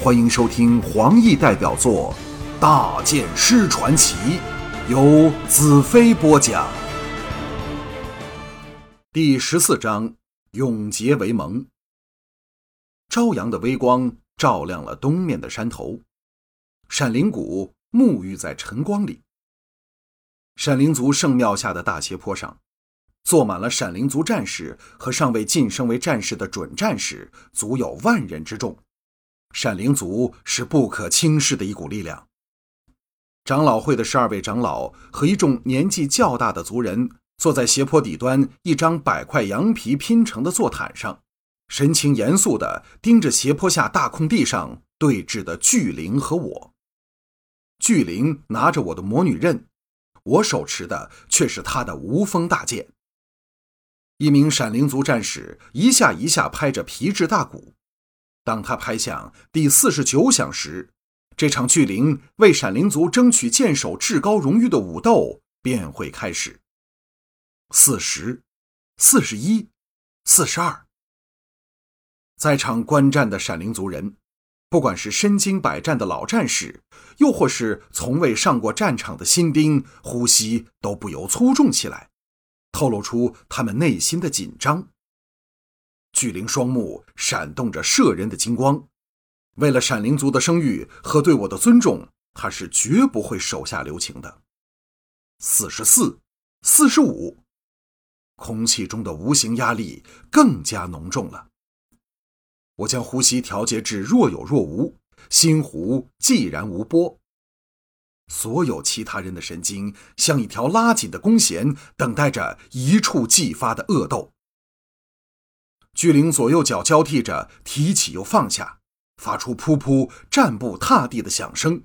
欢迎收听黄奕代表作《大剑师传奇》，由子飞播讲。第十四章：永结为盟。朝阳的微光照亮了东面的山头，闪灵谷沐浴在晨光里。闪灵族圣庙下的大斜坡上，坐满了闪灵族战士和尚未晋升为战士的准战士，足有万人之众。闪灵族是不可轻视的一股力量。长老会的十二位长老和一众年纪较大的族人，坐在斜坡底端一张百块羊皮拼成的坐毯上，神情严肃地盯着斜坡下大空地上对峙的巨灵和我。巨灵拿着我的魔女刃。我手持的却是他的无锋大剑。一名闪灵族战士一下一下拍着皮质大鼓，当他拍响第四十九响时，这场巨灵为闪灵族争取剑手至高荣誉的武斗便会开始。四十，四十一，四十二，在场观战的闪灵族人。不管是身经百战的老战士，又或是从未上过战场的新兵，呼吸都不由粗重起来，透露出他们内心的紧张。巨灵双目闪动着摄人的金光，为了闪灵族的声誉和对我的尊重，他是绝不会手下留情的。四十四，四十五，空气中的无形压力更加浓重了。我将呼吸调节至若有若无，心湖寂然无波。所有其他人的神经像一条拉紧的弓弦，等待着一触即发的恶斗。巨灵左右脚交替着提起又放下，发出噗噗战步踏地的响声，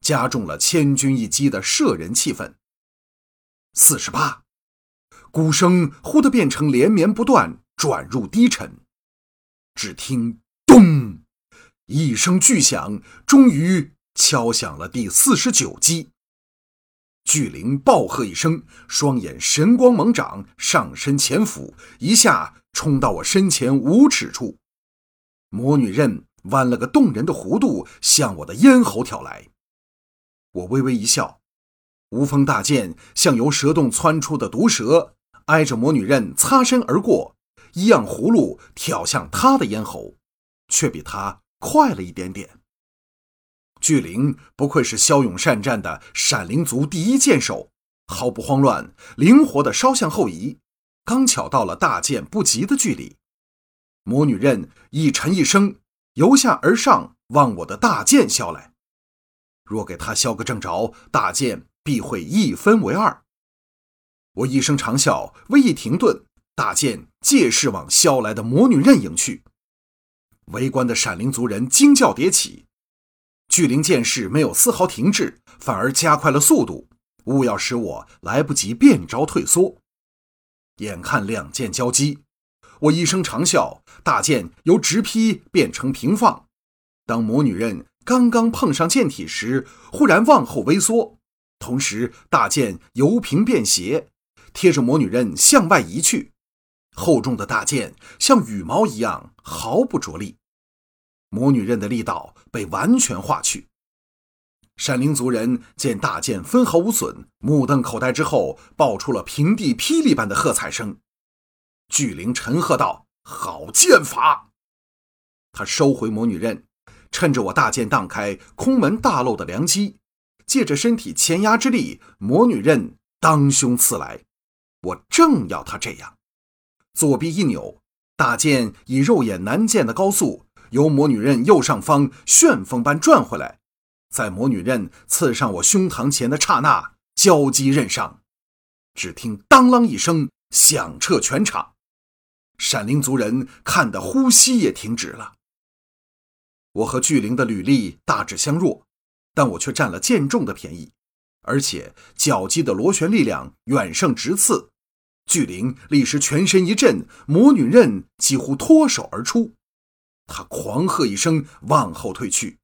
加重了千钧一击的摄人气氛。四十八，鼓声忽地变成连绵不断，转入低沉。只听“咚”一声巨响，终于敲响了第四十九击。巨灵暴喝一声，双眼神光猛长，上身前俯，一下冲到我身前五尺处。魔女刃弯了个动人的弧度，向我的咽喉挑来。我微微一笑，无锋大剑像由蛇洞窜出的毒蛇，挨着魔女刃擦身而过。一样葫芦挑向她的咽喉，却比她快了一点点。巨灵不愧是骁勇善战的闪灵族第一剑手，毫不慌乱，灵活的稍向后移，刚巧到了大剑不及的距离。魔女刃一沉一声，由下而上往我的大剑削来。若给他削个正着，大剑必会一分为二。我一声长啸，微一停顿。大剑借势往削来的魔女刃迎去，围观的闪灵族人惊叫迭起。巨灵剑势没有丝毫停滞，反而加快了速度，务要使我来不及变招退缩。眼看两剑交击，我一声长啸，大剑由直劈变成平放。当魔女刃刚刚碰上剑体时，忽然往后微缩，同时大剑由平变斜，贴着魔女刃向外移去。厚重的大剑像羽毛一样毫不着力，魔女刃的力道被完全化去。闪灵族人见大剑分毫无损，目瞪口呆之后，爆出了平地霹雳般的喝彩声。巨灵沉喝道：“好剑法！”他收回魔女刃，趁着我大剑荡开空门大漏的良机，借着身体前压之力，魔女刃当胸刺来。我正要他这样。左臂一扭，大剑以肉眼难见的高速由魔女刃右上方旋风般转回来，在魔女刃刺上我胸膛前的刹那，交击刃上，只听当啷一声响彻全场，闪灵族人看得呼吸也停止了。我和巨灵的履历大致相若，但我却占了剑重的便宜，而且脚击的螺旋力量远胜直刺。巨灵立时全身一震，魔女刃几乎脱手而出。他狂喝一声，往后退去。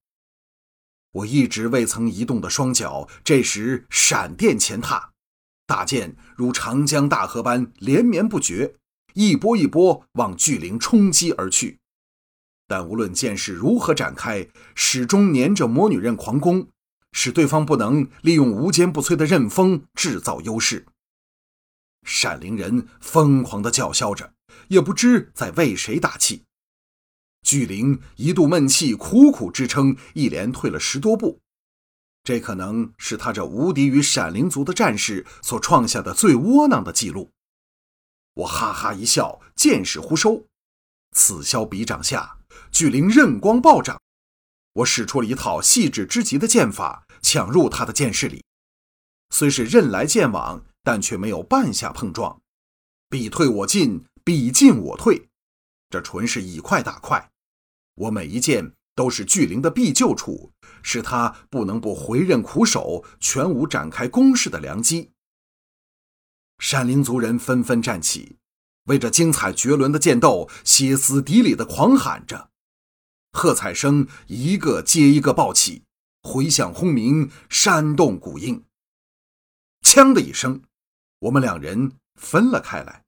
我一直未曾移动的双脚，这时闪电前踏，大剑如长江大河般连绵不绝，一波一波往巨灵冲击而去。但无论剑势如何展开，始终黏着魔女刃狂攻，使对方不能利用无坚不摧的刃锋制造优势。闪灵人疯狂地叫嚣着，也不知在为谁打气。巨灵一度闷气，苦苦支撑，一连退了十多步。这可能是他这无敌于闪灵族的战士所创下的最窝囊的记录。我哈哈一笑，剑势忽收，此消彼长下，巨灵刃光暴涨。我使出了一套细致之极的剑法，抢入他的剑势里。虽是刃来剑往，但却没有半下碰撞。彼退我进，彼进我退，这纯是以快打快。我每一剑都是巨灵的必救处，使他不能不回刃苦守，全无展开攻势的良机。闪灵族人纷纷站起，为这精彩绝伦的剑斗歇斯底里的狂喊着，喝彩声一个接一个爆起，回响轰鸣，煽动鼓应。锵的一声，我们两人分了开来，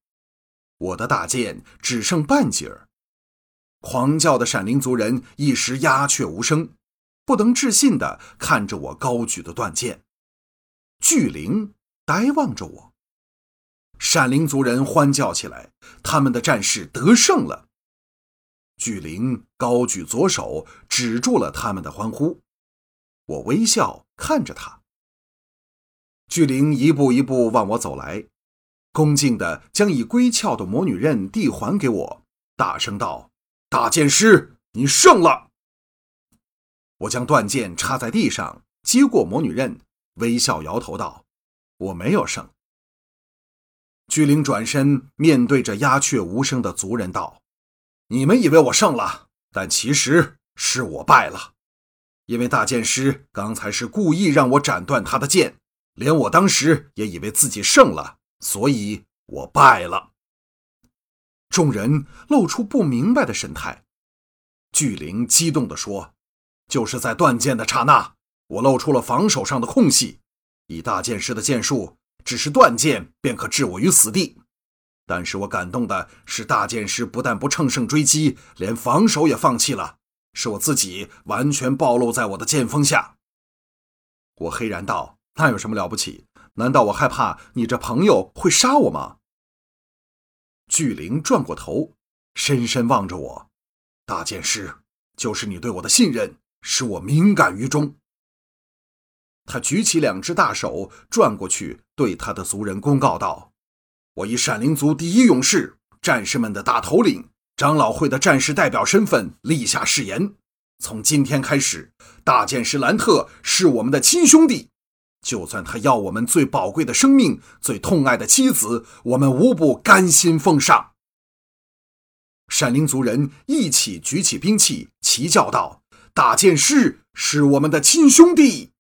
我的大剑只剩半截儿。狂叫的闪灵族人一时鸦雀无声，不能置信地看着我高举的断剑。巨灵呆望着我。闪灵族人欢叫起来，他们的战士得胜了。巨灵高举左手，止住了他们的欢呼。我微笑看着他。巨灵一步一步往我走来，恭敬地将已归鞘的魔女刃递还给我，大声道。大剑师，你胜了。我将断剑插在地上，接过魔女刃，微笑摇头道：“我没有胜。”巨灵转身面对着鸦雀无声的族人道：“你们以为我胜了，但其实是我败了。因为大剑师刚才是故意让我斩断他的剑，连我当时也以为自己胜了，所以我败了。”众人露出不明白的神态，巨灵激动地说：“就是在断剑的刹那，我露出了防守上的空隙。以大剑师的剑术，只是断剑便可置我于死地。但是我感动的是，大剑师不但不乘胜追击，连防守也放弃了，是我自己完全暴露在我的剑锋下。”我黑然道：“那有什么了不起？难道我害怕你这朋友会杀我吗？”巨灵转过头，深深望着我。大剑师，就是你对我的信任，使我敏感于中。他举起两只大手，转过去对他的族人公告道：“我以闪灵族第一勇士、战士们的大头领、长老会的战士代表身份立下誓言：从今天开始，大剑师兰特是我们的亲兄弟。”就算他要我们最宝贵的生命、最痛爱的妻子，我们无不甘心奉上。闪灵族人一起举起兵器，齐叫道：“大剑师是我们的亲兄弟！”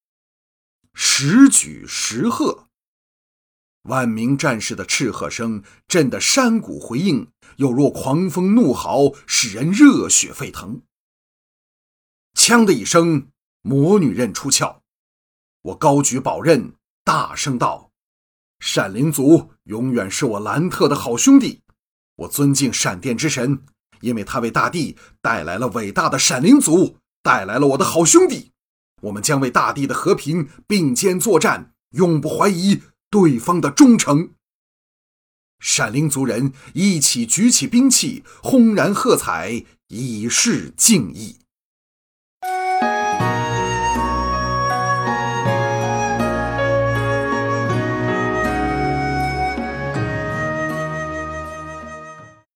十举十喝，万名战士的斥喝声震得山谷回应，又若狂风怒嚎，使人热血沸腾。枪的一声，魔女刃出鞘。我高举宝刃，大声道：“闪灵族永远是我兰特的好兄弟。我尊敬闪电之神，因为他为大地带来了伟大的闪灵族，带来了我的好兄弟。我们将为大地的和平并肩作战，永不怀疑对方的忠诚。”闪灵族人一起举起兵器，轰然喝彩，以示敬意。